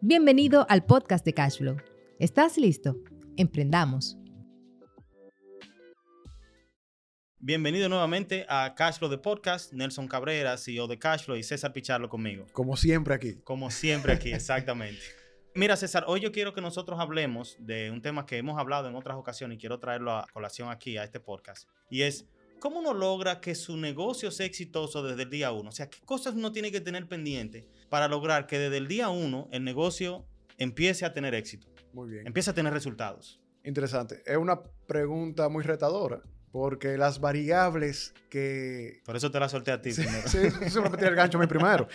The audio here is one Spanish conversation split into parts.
Bienvenido al podcast de Cashflow. ¿Estás listo? Emprendamos. Bienvenido nuevamente a Cashflow de Podcast. Nelson Cabrera, CEO de Cashflow y César Picharlo conmigo. Como siempre aquí. Como siempre aquí, exactamente. Mira, César, hoy yo quiero que nosotros hablemos de un tema que hemos hablado en otras ocasiones y quiero traerlo a colación aquí, a este podcast. Y es, ¿cómo uno logra que su negocio sea exitoso desde el día uno? O sea, ¿qué cosas uno tiene que tener pendiente para lograr que desde el día uno el negocio empiece a tener éxito? Muy bien. Empiece a tener resultados. Interesante. Es una pregunta muy retadora. Porque las variables que... Por eso te la solté a ti Sí, primero. sí, eso me metí el gancho a mí primero.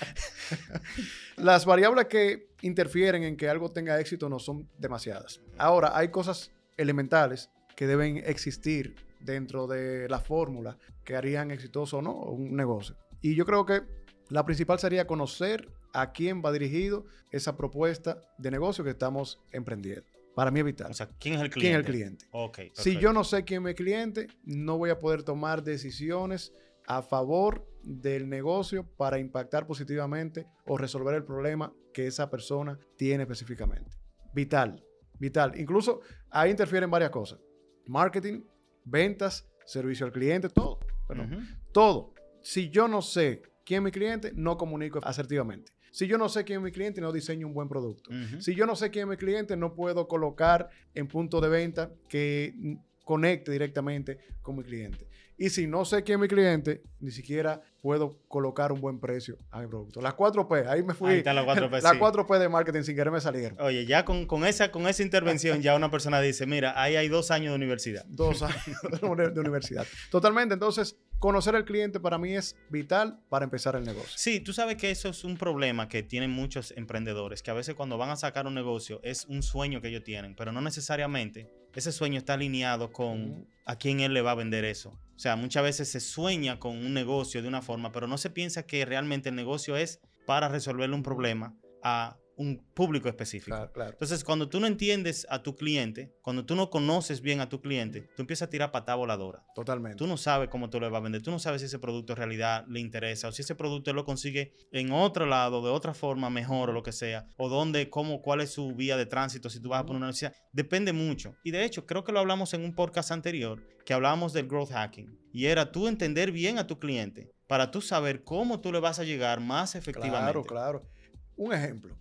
las variables que interfieren en que algo tenga éxito no son demasiadas. Ahora, hay cosas elementales que deben existir dentro de la fórmula que harían exitoso o no un negocio. Y yo creo que la principal sería conocer a quién va dirigido esa propuesta de negocio que estamos emprendiendo. Para mí es vital. O sea, ¿quién es el cliente? ¿Quién es el cliente? Ok. Si yo no sé quién es mi cliente, no voy a poder tomar decisiones a favor del negocio para impactar positivamente o resolver el problema que esa persona tiene específicamente. Vital, vital. Incluso ahí interfieren varias cosas. Marketing, ventas, servicio al cliente, todo. Perdón. Ujú. Todo. Si yo no sé quién es mi cliente, no comunico asertivamente. Si yo no sé quién es mi cliente, no diseño un buen producto. Si yo no sé quién es mi cliente, no puedo colocar en punto de venta que conecte directamente con mi cliente. Y si no sé quién es mi cliente, ni siquiera puedo colocar un buen precio a mi producto. Las 4P, ahí me fui. Ahí están las 4P, Las sí. 4P de marketing sin querer me salieron. Oye, ya con, con esa, con esa intervención ya una persona dice, mira, ahí hay dos años de universidad. Dos años de uni- de universidad. Totalmente. Entonces, conocer al cliente para mí es vital para empezar el negocio. Sí, tú sabes que eso es un problema que tienen muchos emprendedores, que a veces cuando van a sacar un negocio es un sueño que ellos tienen, pero no necesariamente ese sueño está alineado con a quién él le va a vender eso. O sea, muchas veces se sueña con un negocio de una forma, pero no se piensa que realmente el negocio es para resolverle un problema a un público específico. Claro, claro. Entonces, cuando tú no entiendes a tu cliente, cuando tú no conoces bien a tu cliente, tú empiezas a tirar patada voladora. Totalmente. Tú no sabes cómo tú le vas a vender, tú no sabes si ese producto en realidad le interesa o si ese producto él lo consigue en otro lado, de otra forma, mejor o lo que sea, o dónde, cómo, cuál es su vía de tránsito, si tú vas a poner una universidad. Depende mucho. Y de hecho, creo que lo hablamos en un podcast anterior, que hablábamos del growth hacking. Y era tú entender bien a tu cliente para tú saber cómo tú le vas a llegar más efectivamente. Claro, claro. Un ejemplo.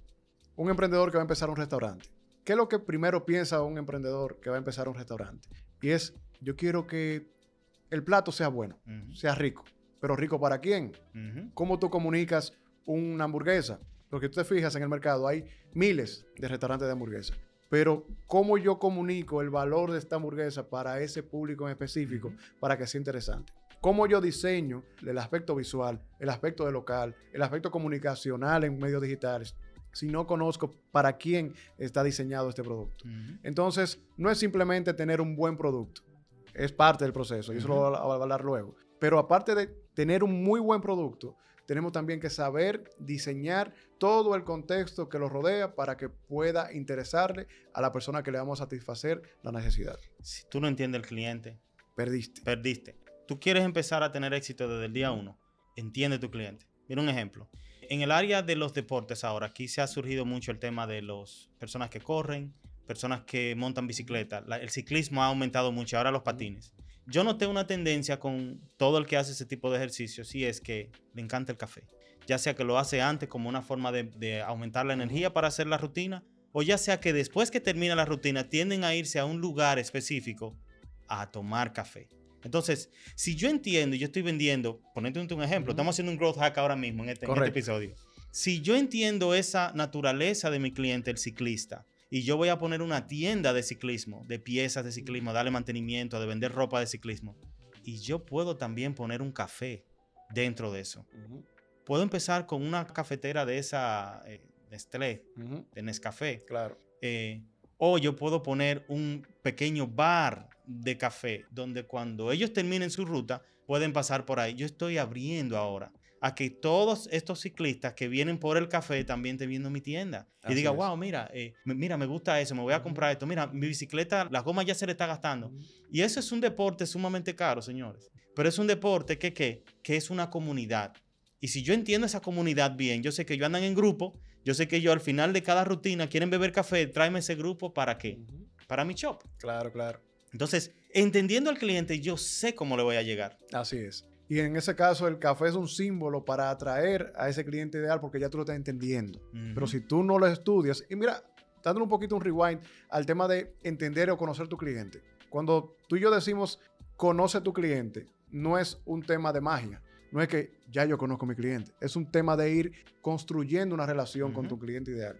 Un emprendedor que va a empezar un restaurante. ¿Qué es lo que primero piensa un emprendedor que va a empezar un restaurante? Y es, yo quiero que el plato sea bueno, sea rico. Pero rico para quién? ¿Cómo tú comunicas una hamburguesa? Porque tú te fijas en el mercado, hay miles de restaurantes de hamburguesa. Pero ¿cómo yo comunico el valor de esta hamburguesa para ese público en específico para que sea interesante? ¿Cómo yo diseño el aspecto visual, el aspecto de local, el aspecto comunicacional en medios digitales si no conozco para quién está diseñado este producto? Entonces, no es simplemente tener un buen producto. Es parte del proceso y eso lo voy a- hablar luego. Pero aparte de tener un muy buen producto, tenemos también que saber diseñar todo el contexto que lo rodea para que pueda interesarle a la persona que le vamos a satisfacer la necesidad. Si tú no entiendes el cliente, Perdiste. perdiste. Tú quieres empezar a tener éxito desde el día uno. Entiende tu cliente. Mira un ejemplo. En el área de los deportes ahora, aquí se ha surgido mucho el tema de las personas que corren, personas que montan bicicleta. La- el ciclismo ha aumentado mucho, ahora los patines. Yo noté una tendencia con todo el que hace ese tipo de ejercicios y es que le encanta el café. Ya sea que lo hace antes como una forma de, de aumentar la energía para hacer la rutina, o ya sea que después que termina la rutina tienden a irse a un lugar específico a tomar café. Entonces, si yo entiendo y yo estoy vendiendo, ponete un ejemplo, Ujú. estamos haciendo un growth hack ahora mismo en este, en este episodio. Si yo entiendo esa naturaleza de mi cliente, el ciclista, y yo voy a poner una tienda de ciclismo, de piezas de ciclismo, darle mantenimiento, de vender ropa de ciclismo, y yo puedo también poner un café dentro de eso. Puedo empezar con una cafetera de esa eh, Nestlé, Ujú, de Nescafé, Claro. eh, o yo puedo poner un pequeño bar de café donde cuando ellos terminen su ruta pueden pasar por ahí. Yo estoy abriendo ahora a que todos estos ciclistas que vienen por el café también estén viendo mi tienda y diga, es. wow, mira, eh, mira, me gusta eso, me voy a comprar esto. Mira, mi bicicleta, la goma ya se le está gastando. Y eso es un deporte sumamente caro, señores. Pero es un deporte que, ¿qué? que es una comunidad. Y si yo entiendo esa comunidad bien, yo sé que ellos andan en grupo, Yo sé que yo al final de cada rutina quieren beber café, tráeme ese grupo para qué? Para mi shop. Claro, claro. Entonces, entendiendo al cliente, yo sé cómo le voy a llegar. Así es. Y en ese caso, el café es un símbolo para atraer a ese cliente ideal porque ya tú lo estás entendiendo. Pero si tú no lo estudias, y mira, dándole un poquito un rewind al tema de entender o conocer tu cliente. Cuando tú y yo decimos conoce tu cliente, no es un tema de magia. No es que ya yo conozco a mi cliente. Es un tema de ir construyendo una relación con tu cliente ideal.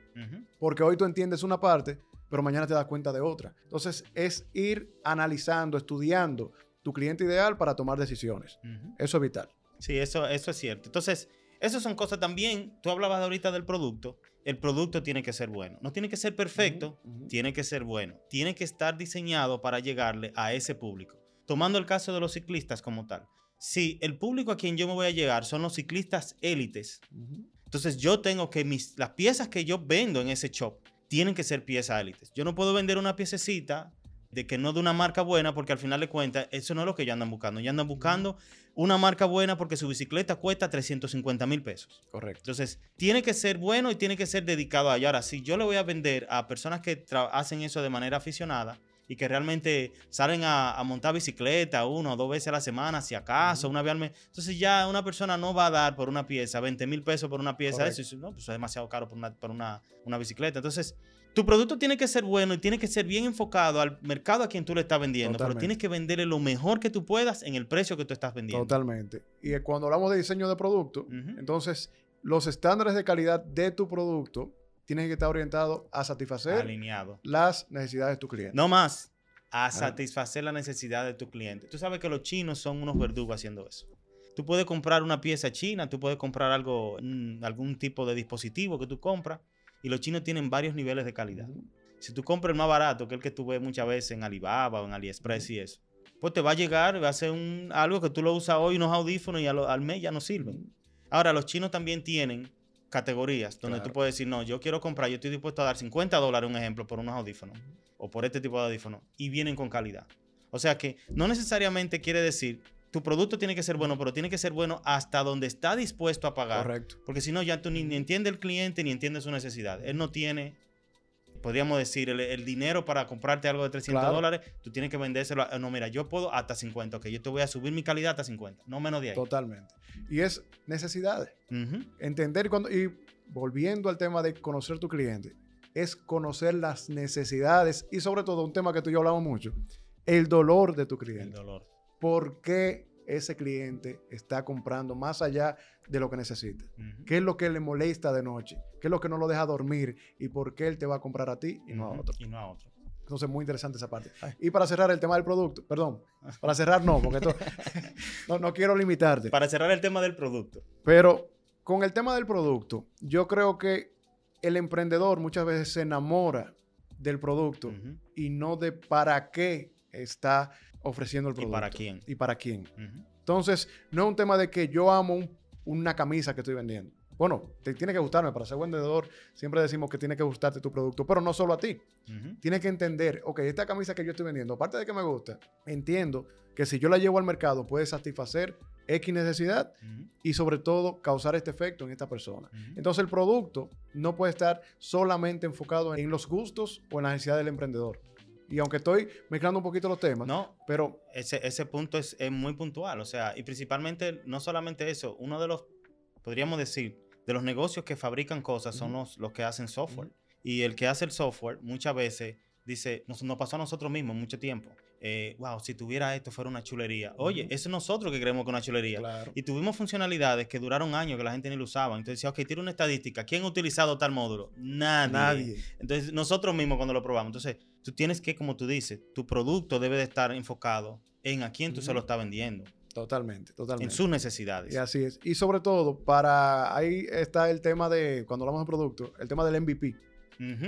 Porque hoy tú entiendes una parte, pero mañana te das cuenta de otra. Entonces es ir analizando, estudiando tu cliente ideal para tomar decisiones. Eso es vital. Sí, eso, eso es cierto. Entonces, esas son cosas también. Tú hablabas ahorita del producto. El producto tiene que ser bueno. No tiene que ser perfecto, tiene que ser bueno. Tiene que estar diseñado para llegarle a ese público. Tomando el caso de los ciclistas como tal. Si el público a quien yo me voy a llegar son los ciclistas élites, Ujú. entonces yo tengo que mis, las piezas que yo vendo en ese shop tienen que ser piezas élites. Yo no puedo vender una piececita de que no de una marca buena porque al final de cuentas eso no es lo que ellos andan buscando. Ellos andan buscando una marca buena porque su bicicleta cuesta 350 mil pesos. Correcto. Entonces, tiene que ser bueno y tiene que ser dedicado a ello. Ahora, si yo le voy a vender a personas que hacen eso de manera aficionada y que realmente salen a, a montar bicicleta una o dos veces a la semana, si acaso, una vez al mes, entonces ya una persona no va a dar por una pieza 20 mil pesos por una pieza. Correcto. Eso, no, pues es demasiado caro por una, por una, una bicicleta. Entonces, tu producto tiene que ser bueno y tiene que ser bien enfocado al mercado a quien tú le estás vendiendo. Pero tienes que venderle lo mejor que tú puedas en el precio que tú estás vendiendo. Totalmente. Y eh, cuando hablamos de diseño de producto, entonces los estándares de calidad de tu producto tienen que estar orientados a satisfacer Alineado. las necesidades de tu cliente. No más. A satisfacer la necesidad de tu cliente. Tú sabes que los chinos son unos verdugos haciendo eso. Tú puedes comprar una pieza china, tú puedes comprar algo, mm, algún tipo de dispositivo que tú compras, y los chinos tienen varios niveles de calidad. Si tú compras el más barato, que es el que tú ves muchas veces en Alibaba o en AliExpress y eso, pues te va a llegar, va a ser un, algo que tú lo usas hoy, unos audífonos, y al mes ya no sirven. Ahora, los chinos también tienen categorías donde Claro. tú puedes decir, no, yo quiero comprar, yo estoy dispuesto a dar 50 dólares, un ejemplo, por unos audífonos o por este tipo de audífonos y vienen con calidad. O sea que no necesariamente quiere decir, tu producto tiene que ser bueno, pero tiene que ser bueno hasta donde está dispuesto a pagar. Correcto. Porque si no, ya tú ni, ni entiende el cliente ni entiende su necesidad. Él no tiene, podríamos decir, el, el dinero para comprarte algo de 300 Claro. dólares. Tú tienes que vendérselo. a- no, mira, yo puedo hasta 50. Ok, yo te voy a subir mi calidad hasta 50. No menos de ahí. Totalmente. Y es necesidades. Entender cuando, y volviendo al tema de conocer tu cliente, es conocer las necesidades y sobre todo un tema que tú y yo hablamos mucho, el dolor de tu El cliente. dolor. ¿Por qué ese cliente está comprando más allá de lo que necesita? ¿Qué es lo que le molesta de noche? ¿Qué es lo que no lo deja dormir? ¿Y por qué él te va a comprar a ti y no a otro? Y no a otro. Entonces, muy interesante esa parte. Ay. Y para cerrar el tema del producto, perdón, para cerrar no, porque esto, no, no quiero limitarte. Para cerrar el tema del producto. Pero con el tema del producto, yo creo que el emprendedor muchas veces se enamora del producto y no de para qué está ofreciendo el ¿Y producto. para quién? Y para quién. Entonces, no es un tema de que yo amo un- una camisa que estoy vendiendo. Bueno, te tiene que gustarme. Para ser vendedor, siempre decimos que tiene que gustarte tu producto, pero no solo a ti. Ujú. Tienes que entender, ok, esta camisa que yo estoy vendiendo, aparte de que me gusta, entiendo que si yo la llevo al mercado puede satisfacer X necesidad y sobre todo causar este efecto en esta persona. Entonces el producto no puede estar solamente enfocado en los gustos o en la necesidad del emprendedor. Y aunque estoy mezclando un poquito los temas, No, pero ese, ese punto es, es muy puntual. O sea, y principalmente, no solamente eso, uno de los, podríamos decir, de los negocios que fabrican cosas son Ujú. los, los que hacen software. Y el que hace el software muchas veces dice, nos, nos pasó a nosotros mismos mucho tiempo. Eh, wow, si tuviera esto fuera una chulería. Oye, Ujú. eso es nosotros que creemos que es una chulería. claro, Y tuvimos funcionalidades que duraron años que la gente ni lo usaba. Entonces decía, ok, tira una estadística. ¿Quién ha utilizado tal módulo? Nadie. nadie. Entonces, nosotros mismos cuando lo probamos. Entonces, tú tienes que, como tú dices, tu producto debe de estar enfocado en a quién tú se lo estás vendiendo, Totalmente, en totalmente. sus necesidades. Y así es. Y sobre todo, para ahí está el tema de, cuando hablamos de producto, el tema del MVP,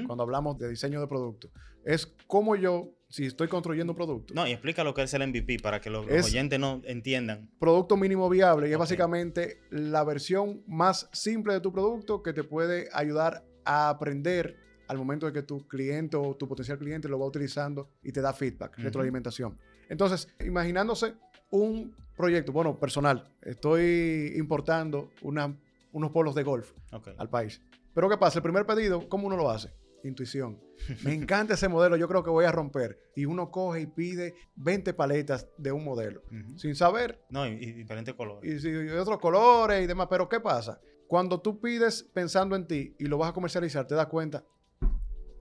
cuando hablamos de diseño de producto. Es como yo, si estoy construyendo un producto, No, y explica lo que es el MVP para que los, los Es- oyentes no entiendan. producto mínimo viable y es básicamente la versión más simple de tu producto que te puede ayudar a aprender al momento de que tu cliente o tu potencial cliente lo va utilizando y te da feedback, retroalimentación. Entonces, imaginándose un proyecto, bueno, personal, estoy importando una- unos polos de golf al país. Pero ¿qué pasa? El primer pedido, ¿cómo uno lo hace? Intuición. Me encanta ese modelo, yo creo que voy a romper. Y uno coge y pide 20 paletas de un modelo, sin saber, No, y, y diferentes colores. y, y otros colores y demás. Pero ¿qué pasa? Cuando tú pides pensando en ti y lo vas a comercializar, te das cuenta,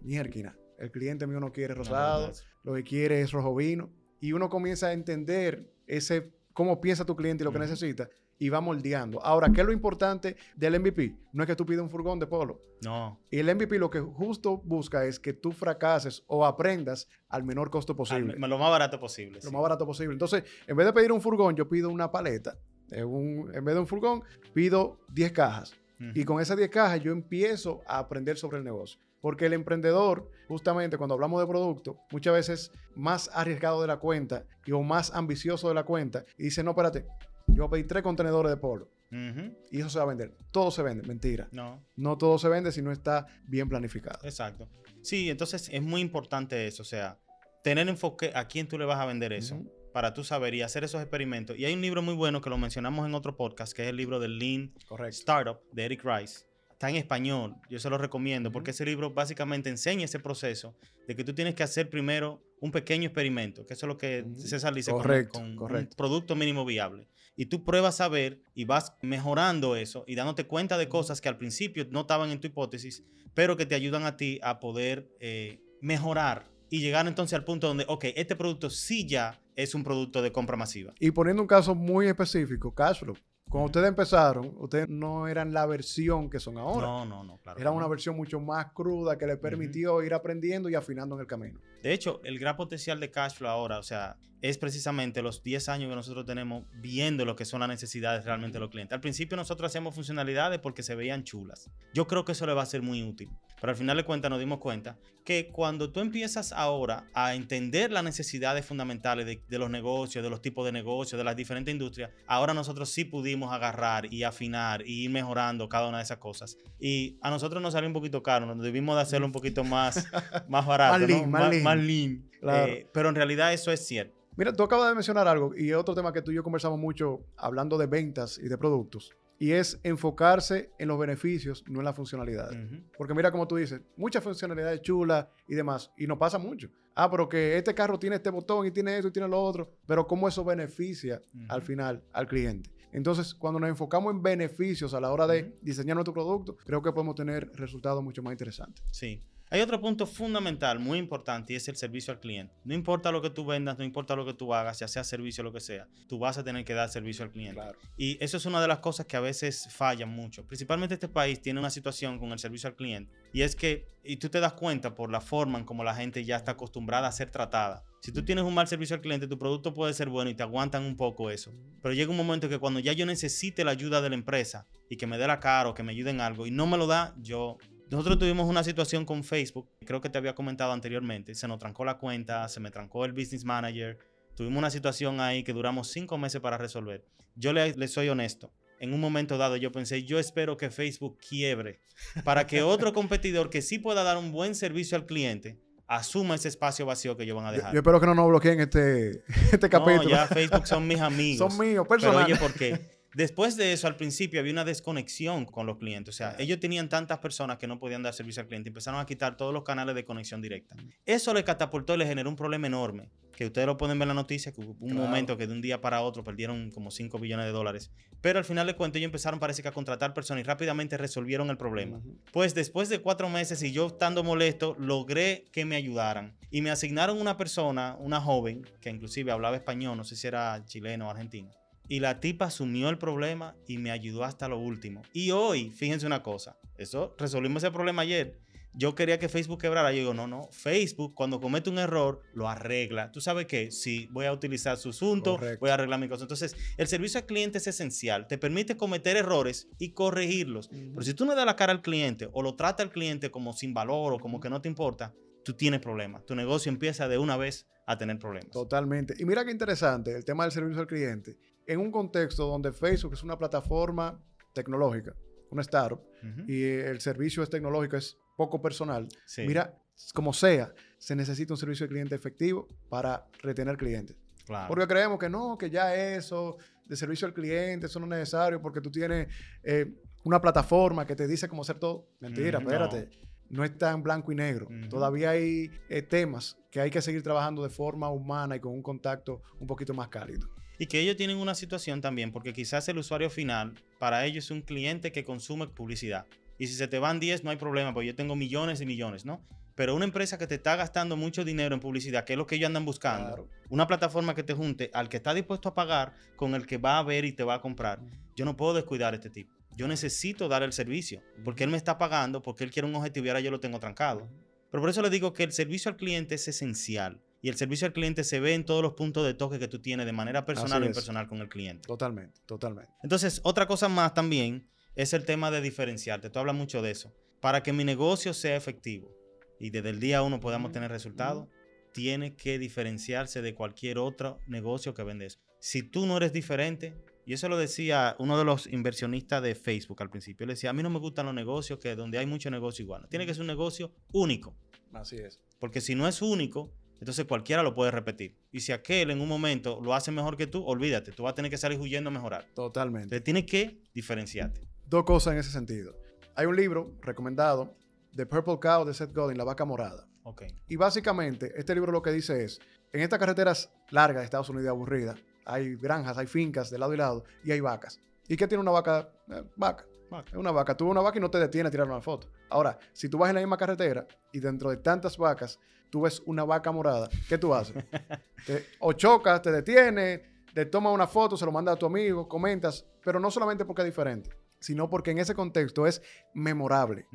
mierda, el cliente mío no quiere rosado, lo que quiere es rojo vino. Y uno comienza a entender ese, cómo piensa tu cliente y lo que necesita y va moldeando. Ahora, ¿qué es lo importante del MVP? No es que tú pidas un furgón de polo. No, Y el MVP lo que justo busca es que tú fracases o aprendas al menor costo al- posible. lo más barato posible. lo sí. más barato posible. Entonces, en vez de pedir un furgón, yo pido una paleta. En, un- en vez de un furgón, pido 10 cajas. Y con esas 10 cajas yo empiezo a aprender sobre el negocio. Porque el emprendedor, justamente cuando hablamos de producto, muchas veces más arriesgado de la cuenta y, o más ambicioso de la cuenta y dice, no, espérate, yo voy a pedir tres contenedores de polo Ujú. y eso se va a vender. Todo se vende, mentira. No, No todo se vende si no está bien planificado. exacto. Sí, entonces es muy importante eso, o sea, tener enfoque a quién tú le vas a vender eso. Para tú saber y hacer esos experimentos. Y hay un libro muy bueno que lo mencionamos en otro podcast, que es el libro del Lean Correcto. Startup de Eric Rice. Está en español, yo se lo recomiendo porque ese libro básicamente enseña ese proceso de que tú tienes que hacer primero un pequeño experimento, que eso es lo que Ujú. César dice con- Correcto, con, un correcto. producto mínimo viable. Y tú pruebas a ver y vas mejorando eso y dándote cuenta de cosas que al principio no estaban en tu hipótesis, pero que te ayudan a ti a poder eh, mejorar y llegar entonces al punto donde, ok, este producto sí ya es un producto de compra masiva. Y poniendo un caso muy específico, Cashflow. Cuando ustedes empezaron, ustedes no eran la versión que son ahora. No, no, no, claro. Era una versión mucho más cruda que le permitió ir aprendiendo y afinando en el camino. De hecho, el gran potencial de Cashflow ahora, o sea, es precisamente los 10 años que nosotros tenemos viendo lo que son las necesidades realmente de los clientes. Al principio nosotros hacíamos funcionalidades porque se veían chulas. Yo creo que eso le va a ser muy útil. Pero al final de cuentas nos dimos cuenta que cuando tú empiezas ahora a entender las necesidades fundamentales de, de los negocios, de los tipos de negocios, de las diferentes industrias, ahora nosotros sí pudimos agarrar y afinar y ir mejorando cada una de esas cosas. Y a nosotros nos salió un poquito caro, nos debimos de hacerlo un poquito más, más barato, Más ¿no? lean, más lean. Claro. Eh, pero en realidad eso es cierto. Mira, tú acabas de mencionar algo y es otro tema que tú y yo conversamos mucho hablando de ventas y de productos. Y es enfocarse en los beneficios, no en las funcionalidades. Porque mira como tú dices, muchas funcionalidades chulas y demás, y nos pasa mucho. Ah, pero que este carro tiene este botón y tiene esto y tiene lo otro, pero cómo eso beneficia al final al cliente. Entonces, cuando nos enfocamos en beneficios a la hora de diseñar nuestro producto, creo que podemos tener resultados mucho más interesantes. Sí. Hay otro punto fundamental, muy importante, y es el servicio al cliente. No importa lo que tú vendas, no importa lo que tú hagas, ya sea servicio o lo que sea, tú vas a tener que dar servicio al cliente. Y eso es una de las cosas que a veces fallan mucho. Principalmente este país tiene una situación con el servicio al cliente. Y es que, y tú te das cuenta por la forma en como la gente ya está acostumbrada a ser tratada. Si tú tienes un mal servicio al cliente, tu producto puede ser bueno y te aguantan un poco eso. Pero llega un momento que cuando ya yo necesite la ayuda de la empresa y que me dé la cara o que me ayuden algo y no me lo da, yo... Nosotros tuvimos una situación con Facebook, creo que te había comentado anteriormente, se nos trancó la cuenta, se me trancó el business manager, tuvimos una situación ahí que duramos cinco meses para resolver. Yo le, le soy honesto, en un momento dado yo pensé, yo espero que Facebook quiebre para que otro competidor que sí pueda dar un buen servicio al cliente asuma ese espacio vacío que ellos van a Yo, dejar. yo espero que no nos bloqueen este, este capítulo. No, ya Facebook son mis amigos. Son míos, Pero personales. oye, ¿por qué? Después de eso, al principio había una desconexión con los clientes. O sea, ellos tenían tantas personas que no podían dar servicio al cliente. Empezaron a quitar todos los canales de conexión directa. Eso le catapultó y le generó un problema enorme. Que ustedes lo pueden ver en la noticia, que hubo un Claro. momento que de un día para otro perdieron como 5 billones de dólares. Pero al final de cuentas ellos empezaron parece que a contratar personas y rápidamente resolvieron el problema. Pues después de cuatro meses y yo estando molesto, logré que me ayudaran. Y me asignaron una persona, una joven, que inclusive hablaba español, no sé si era chileno o argentino. Y la tipa asumió el problema y me ayudó hasta lo último. Y hoy, fíjense una cosa, eso resolvimos ese problema ayer. Yo quería que Facebook quebrara. Yo digo, no, no. Facebook, cuando comete un error, lo arregla. ¿Tú sabes qué? Sí, voy a utilizar su asunto, Correcto. voy a arreglar mi cosa. Entonces, el servicio al cliente es esencial. Te permite cometer errores y corregirlos. Pero si tú no das la cara al cliente o lo trata al cliente como sin valor o como que no te importa, tú tienes problemas. Tu negocio empieza de una vez a tener problemas. Totalmente. Y mira qué interesante el tema del servicio al cliente. En un contexto donde Facebook es una plataforma tecnológica, una startup, y el servicio es tecnológico, es poco personal. Sí, Mira, como sea, se necesita un servicio al cliente efectivo para retener clientes. claro. Porque creemos que no, que ya eso de servicio al cliente, eso no es necesario porque tú tienes eh, una plataforma que te dice cómo hacer todo. Mentira, Mm, espérate. No está en blanco y negro. Todavía hay eh, temas que hay que seguir trabajando de forma humana y con un contacto un poquito más cálido. Y que ellos tienen una situación también, porque quizás el usuario final, para ellos es un cliente que consume publicidad. Y si se te van 10, no hay problema, porque yo tengo millones y millones, ¿no? Pero una empresa que te está gastando mucho dinero en publicidad, que es lo que ellos andan buscando, Claro. una plataforma que te junte al que está dispuesto a pagar con el que va a ver y te va a comprar, yo no puedo descuidar a este tipo. Yo necesito dar el servicio, porque él me está pagando, porque él quiere un objetivo y ahora yo lo tengo trancado. Pero por eso le digo que el servicio al cliente es esencial. Y el servicio al cliente se ve en todos los puntos de toque que tú tienes de manera personal Así o es. impersonal con el cliente. Totalmente, totalmente. Entonces, otra cosa más también es el tema de diferenciarte. Tú hablas mucho de eso. Para que mi negocio sea efectivo y desde el día uno podamos tener resultados, tiene que diferenciarse de cualquier otro negocio que vendes. Si tú no eres diferente, y eso lo decía uno de los inversionistas de Facebook al principio, él decía, a mí no me gustan los negocios que donde hay mucho negocio igual. Tiene que ser un negocio único. Así es. Porque si no es único, entonces cualquiera lo puede repetir. Y si aquel en un momento lo hace mejor que tú, olvídate, tú vas a tener que salir huyendo a mejorar. Totalmente. Entonces tienes que diferenciarte. Dos cosas en ese sentido. Hay un libro recomendado, The Purple Cow de Seth Godin, La Vaca Morada. Ok. Y básicamente, este libro lo que dice es, en estas carreteras largas de Estados Unidos aburridas, hay granjas, hay fincas de lado y lado, y hay vacas. ¿Y qué tiene una vaca? Eh, vaca. Es una vaca. Tú ves una vaca y no te detienes a tirar una foto. Ahora, si tú vas en la misma carretera y dentro de tantas vacas tú ves una vaca morada, ¿qué tú haces? Te- o chocas, te detienes, te tomas una foto, se lo mandas a tu amigo, comentas, pero no solamente porque es diferente, sino porque en ese contexto es memorable.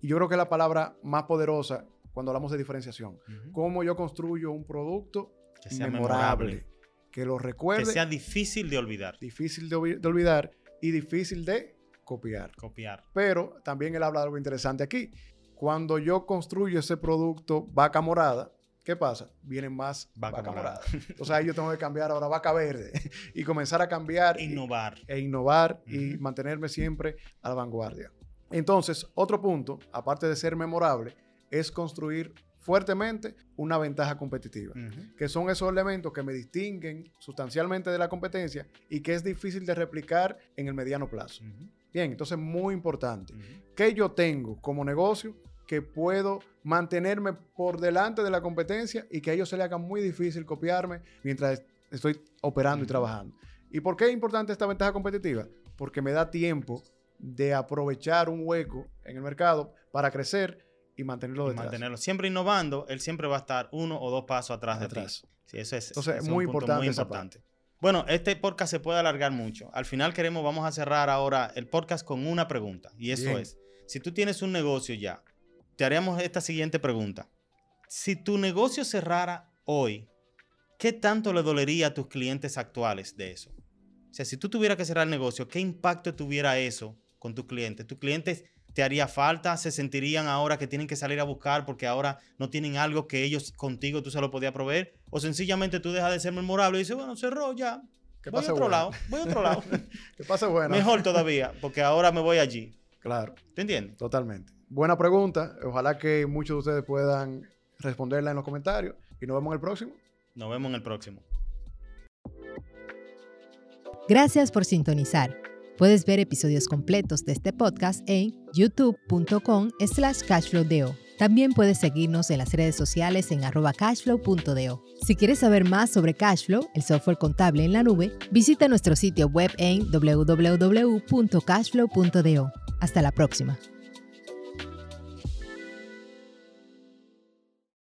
Y yo creo que es la palabra más poderosa cuando hablamos de diferenciación. ujú. Cómo yo construyo un producto Que sea memorable, memorable. que lo Que recuerde, sea difícil de olvidar. difícil de, de olvidar y difícil de copiar. Copiar. Pero también él habla de algo interesante aquí. Cuando yo construyo ese producto vaca morada, ¿qué pasa? Vienen más Vaca vaca, morada. morada. Entonces ahí yo tengo que cambiar ahora vaca verde y comenzar a cambiar y- Innovar. e innovar y mantenerme siempre a la vanguardia. Entonces, otro punto, aparte de ser memorable, es construir fuertemente una ventaja competitiva, que son esos elementos que me distinguen sustancialmente de la competencia y que es difícil de replicar en el mediano plazo. Bien, entonces muy importante. Ujú. ¿Qué yo tengo como negocio que puedo mantenerme por delante de la competencia y que a ellos se le haga muy difícil copiarme mientras estoy operando y Ujú. trabajando? ¿Y por qué es importante esta ventaja competitiva? Porque me da tiempo de aprovechar un hueco en el mercado para crecer y mantenerlo Y detrás. mantenerlo. Siempre innovando, él siempre va a estar uno o dos pasos atrás de Atrás. ti. Sí, eso es, Entonces, es muy un punto importante esa parte. Bueno, este podcast se puede alargar mucho. Al final queremos, vamos a cerrar ahora el podcast con una pregunta. Y eso Bien. es, si tú tienes un negocio ya, te haríamos esta siguiente pregunta. Si tu negocio cerrara hoy, ¿qué tanto le dolería a tus clientes actuales de eso? O sea, si tú tuvieras que cerrar el negocio, ¿qué impacto tuviera eso con tus clientes? ¿Tus clientes te haría falta? ¿Se sentirían ahora que tienen que salir a buscar porque ahora no tienen algo que ellos contigo tú se lo podías proveer? ¿O sencillamente tú dejas de ser memorable y dices, bueno, cerró ya, Que voy a otro lado, voy a otro lado. Que pase bueno. Mejor todavía, porque ahora me voy allí. Claro, ¿Te entiendes? totalmente. Buena pregunta. Ojalá que muchos de ustedes puedan responderla en los comentarios y nos vemos en el próximo. Nos vemos en el próximo. Gracias por sintonizar. Puedes ver episodios completos de este podcast en youtube.com slash cashflowdeo. También puedes seguirnos en las redes sociales en arroba cashflow.deo. Si quieres saber más sobre Cashflow, el software contable en la nube, visita nuestro sitio web en www.cashflow.deo. Hasta la próxima.